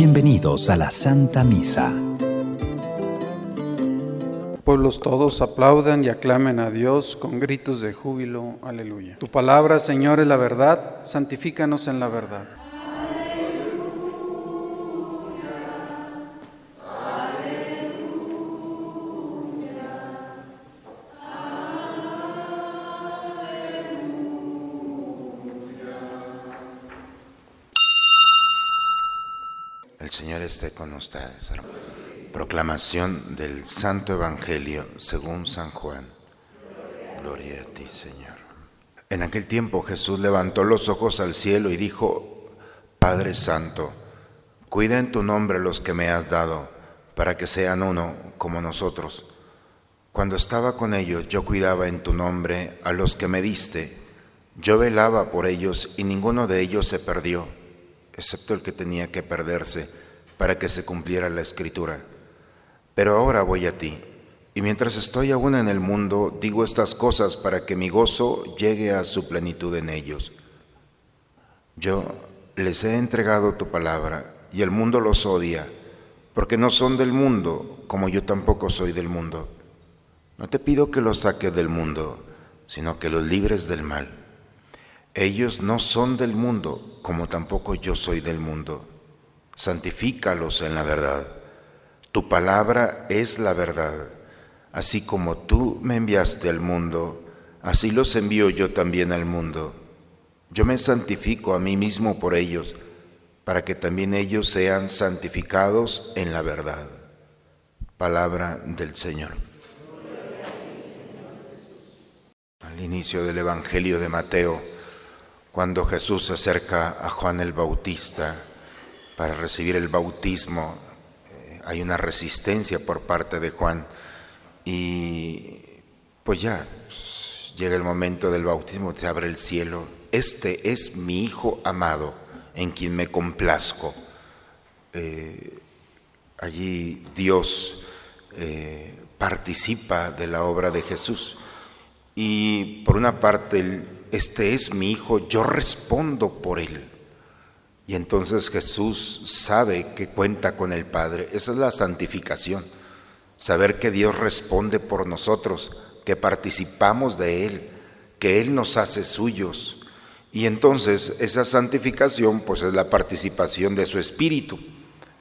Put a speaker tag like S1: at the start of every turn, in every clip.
S1: Bienvenidos a la Santa Misa.
S2: Pueblos todos aplaudan y aclamen a Dios con gritos de júbilo. Aleluya. Tu palabra, Señor, es la verdad. Santifícanos en la verdad.
S3: El Señor esté con ustedes. Proclamación del Santo Evangelio según San Juan. Gloria a ti, Señor. En aquel tiempo Jesús levantó los ojos al cielo y dijo, Padre Santo, cuida en tu nombre los que me has dado, para que sean uno como nosotros. Cuando estaba con ellos, yo cuidaba en tu nombre a los que me diste. Yo velaba por ellos y ninguno de ellos se perdió, excepto el que tenía que perderse para que se cumpliera la escritura. Pero ahora voy a ti, y mientras estoy aún en el mundo, digo estas cosas para que mi gozo llegue a su plenitud en ellos. Yo les he entregado tu palabra, y el mundo los odia, porque no son del mundo, como yo tampoco soy del mundo. No te pido que los saques del mundo, sino que los libres del mal. Ellos no son del mundo, como tampoco yo soy del mundo. Santifícalos en la verdad. Tu palabra es la verdad. Así como tú me enviaste al mundo, así los envío yo también al mundo. Yo me santifico a mí mismo por ellos, para que también ellos sean santificados en la verdad. Palabra del Señor. Al inicio del Evangelio de Mateo, cuando Jesús se acerca a Juan el Bautista para recibir el bautismo, eh, hay una resistencia por parte de Juan y pues ya llega el momento del bautismo, se abre el cielo. Este es mi Hijo amado en quien me complazco. Eh, allí Dios eh, participa de la obra de Jesús. Y por una parte, este es mi hijo, yo respondo por él. Y entonces Jesús sabe que cuenta con el Padre. Esa es la santificación. Saber que Dios responde por nosotros, que participamos de Él, que Él nos hace suyos. Y entonces esa santificación pues es la participación de su Espíritu,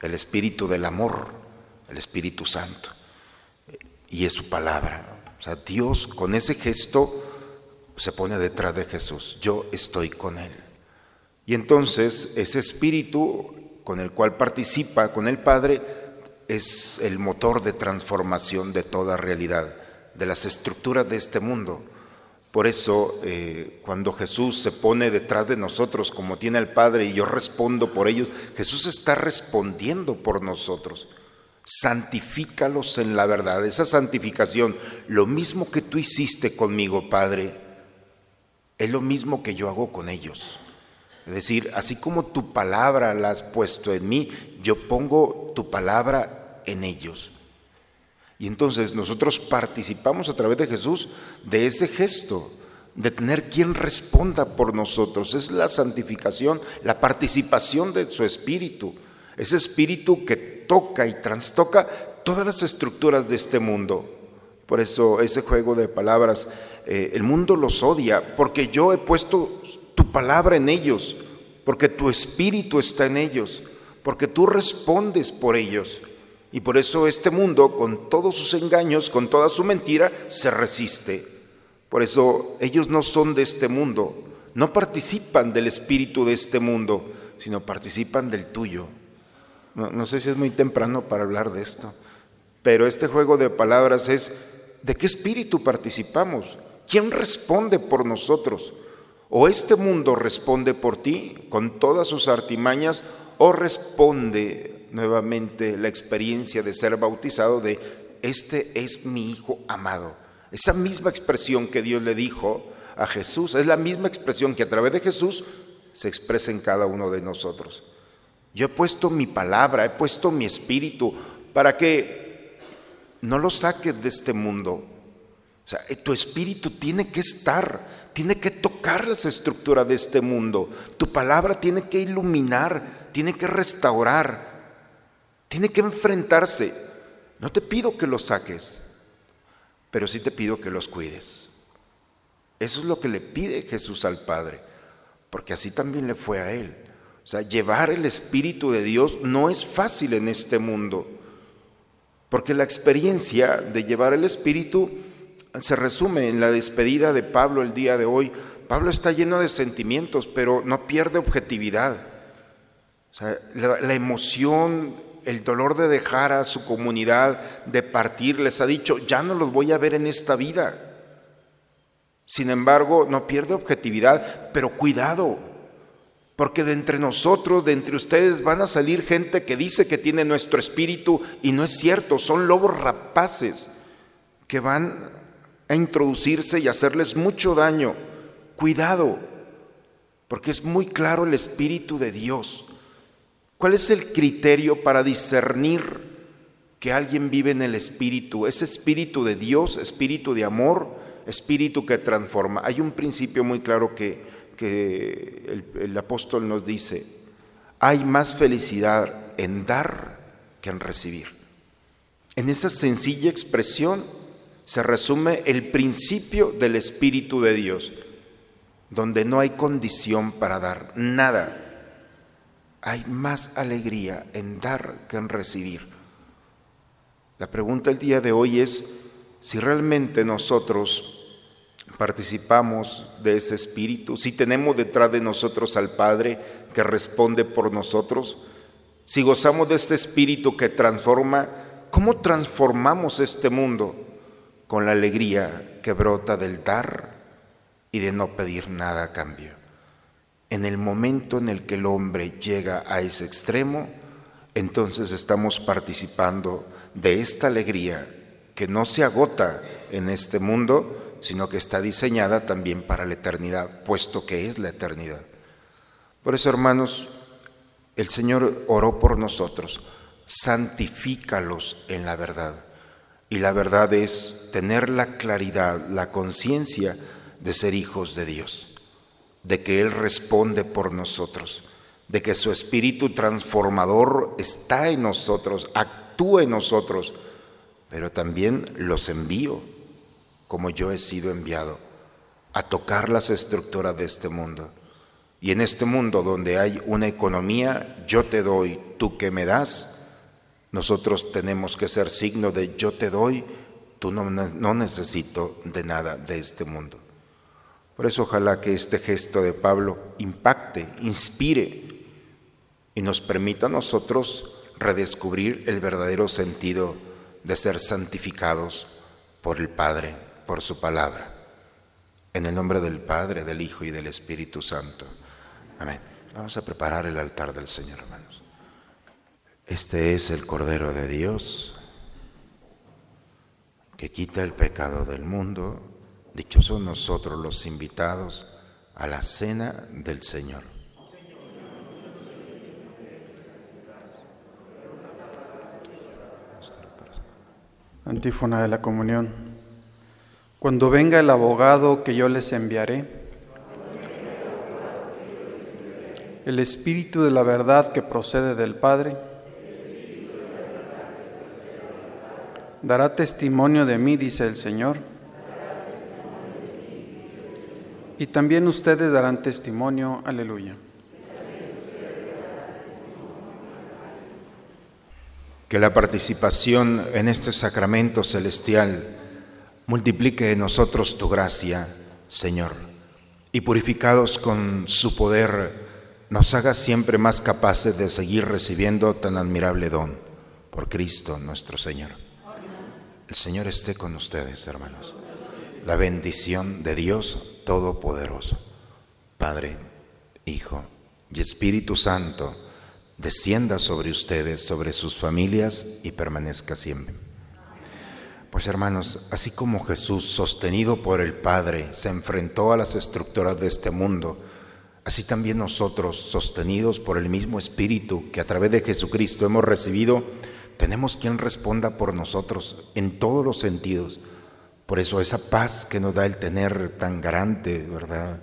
S3: el Espíritu del amor, el Espíritu Santo. Y es su palabra. O sea, Dios con ese gesto se pone detrás de Jesús. Yo estoy con Él. Y entonces ese espíritu con el cual participa con el Padre es el motor de transformación de toda realidad, de las estructuras de este mundo. Por eso, eh, cuando Jesús se pone detrás de nosotros, como tiene el Padre, y yo respondo por ellos, Jesús está respondiendo por nosotros santifícalos en la verdad. Esa santificación, lo mismo que tú hiciste conmigo, Padre, es lo mismo que yo hago con ellos. Es decir, así como tu palabra la has puesto en mí, yo pongo tu palabra en ellos. Y entonces nosotros participamos a través de Jesús de ese gesto, de tener quien responda por nosotros. Es la santificación, la participación de su espíritu. Ese espíritu que toca y trastoca todas las estructuras de este mundo. Por eso ese juego de palabras, eh, el mundo los odia, porque yo he puesto palabra en ellos, porque tu espíritu está en ellos, porque tú respondes por ellos. Y por eso este mundo, con todos sus engaños, con toda su mentira, se resiste. Por eso ellos no son de este mundo, no participan del espíritu de este mundo, sino participan del tuyo. No, sé si es muy temprano para hablar de esto, pero este juego de palabras es, ¿de qué espíritu participamos? ¿Quién responde por nosotros? ¿O este mundo responde por ti con todas sus artimañas o responde nuevamente la experiencia de ser bautizado de, este es mi hijo amado? Esa misma expresión que Dios le dijo a Jesús, es la misma expresión que a través de Jesús se expresa en cada uno de nosotros. Yo he puesto mi palabra, he puesto mi espíritu para que no lo saques de este mundo. O sea, tu espíritu tiene que estar, tiene que tocar las estructuras de este mundo. Tu palabra tiene que iluminar, tiene que restaurar, tiene que enfrentarse. No te pido que los saques, pero sí te pido que los cuides. Eso es lo que le pide Jesús al Padre, porque así también le fue a Él. O sea, llevar el Espíritu de Dios no es fácil en este mundo, porque la experiencia de llevar el Espíritu se resume en la despedida de Pablo el día de hoy. Pablo está lleno de sentimientos, pero no pierde objetividad. La, la emoción, el dolor de dejar a su comunidad, de partir, les ha dicho, ya no los voy a ver en esta vida. Sin embargo, no pierde objetividad, pero cuidado, porque de entre nosotros, de entre ustedes van a salir gente que dice que tiene nuestro espíritu y no es cierto, son lobos rapaces que van a introducirse y hacerles mucho daño. Cuidado, porque es muy claro el espíritu de Dios. ¿Cuál es el criterio para discernir que alguien vive en el Espíritu? ¿Es espíritu de Dios, espíritu de amor, espíritu que transforma? Hay un principio muy claro que, que el, el apóstol nos dice, hay más felicidad en dar que en recibir. En esa sencilla expresión se resume el principio del Espíritu de Dios, donde no hay condición para dar nada hay más alegría en dar que en recibir. La pregunta el día de hoy es si realmente nosotros participamos de ese espíritu, si tenemos detrás de nosotros al Padre que responde por nosotros, si gozamos de este espíritu que transforma, ¿cómo transformamos este mundo? Con la alegría que brota del dar y de no pedir nada a cambio. En el momento en el que el hombre llega a ese extremo, entonces estamos participando de esta alegría que no se agota en este mundo, sino que está diseñada también para la eternidad, puesto que es la eternidad. Por eso, hermanos, el Señor oró por nosotros, santifícalos en la verdad. Y la verdad es tener la claridad, la conciencia de ser hijos de Dios de que Él responde por nosotros, de que su espíritu transformador está en nosotros, actúa en nosotros, pero también los envío, como yo he sido enviado, a tocar las estructuras de este mundo. Y en este mundo donde hay una economía, yo te doy, tú que me das, nosotros tenemos que ser signo de yo te doy, tú no, no necesito de nada de este mundo. Por eso ojalá que este gesto de Pablo impacte, inspire y nos permita a nosotros redescubrir el verdadero sentido de ser santificados por el Padre, por su palabra. En el nombre del Padre, del Hijo y del Espíritu Santo. Amén. Vamos a preparar el altar del Señor, hermanos. Este es el Cordero de Dios que quita el pecado del mundo. Dichosos nosotros los invitados a la cena del Señor.
S2: Antífona de la comunión. Cuando venga el abogado que yo les enviaré, el Espíritu de la verdad que procede del Padre, dará testimonio de mí, dice el Señor y también ustedes darán testimonio. Aleluya.
S3: Que la participación en este sacramento celestial multiplique en nosotros tu gracia, Señor, y purificados con su poder, nos haga siempre más capaces de seguir recibiendo tan admirable don por Cristo nuestro Señor. El Señor esté con ustedes, hermanos. La bendición de Dios Todopoderoso, Padre, Hijo y Espíritu Santo, descienda sobre ustedes, sobre sus familias y permanezca siempre. Pues hermanos, así como Jesús, sostenido por el Padre, se enfrentó a las estructuras de este mundo, así también nosotros, sostenidos por el mismo Espíritu que a través de Jesucristo hemos recibido, tenemos quien responda por nosotros en todos los sentidos Por eso esa paz que nos da el tener tan grande, ¿verdad?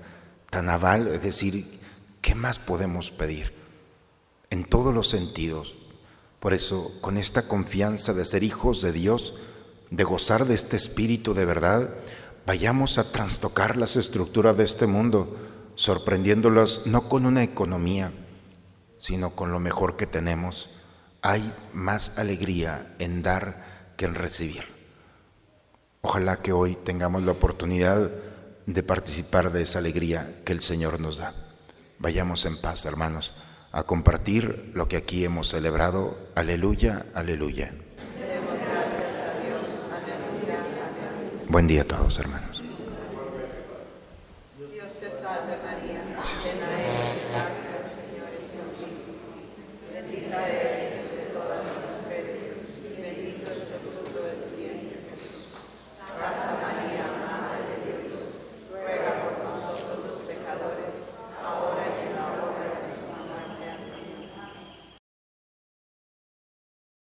S3: Tan aval, es decir, ¿qué más podemos pedir? En todos los sentidos. Por eso, con esta confianza de ser hijos de Dios, de gozar de este espíritu de verdad, vayamos a trastocar las estructuras de este mundo, sorprendiéndolas no con una economía, sino con lo mejor que tenemos. Hay más alegría en dar que en recibir. Ojalá que hoy tengamos la oportunidad de participar de esa alegría que el Señor nos da. Vayamos en paz, hermanos, a compartir lo que aquí hemos celebrado. Aleluya, aleluya. Buen día a todos, hermanos.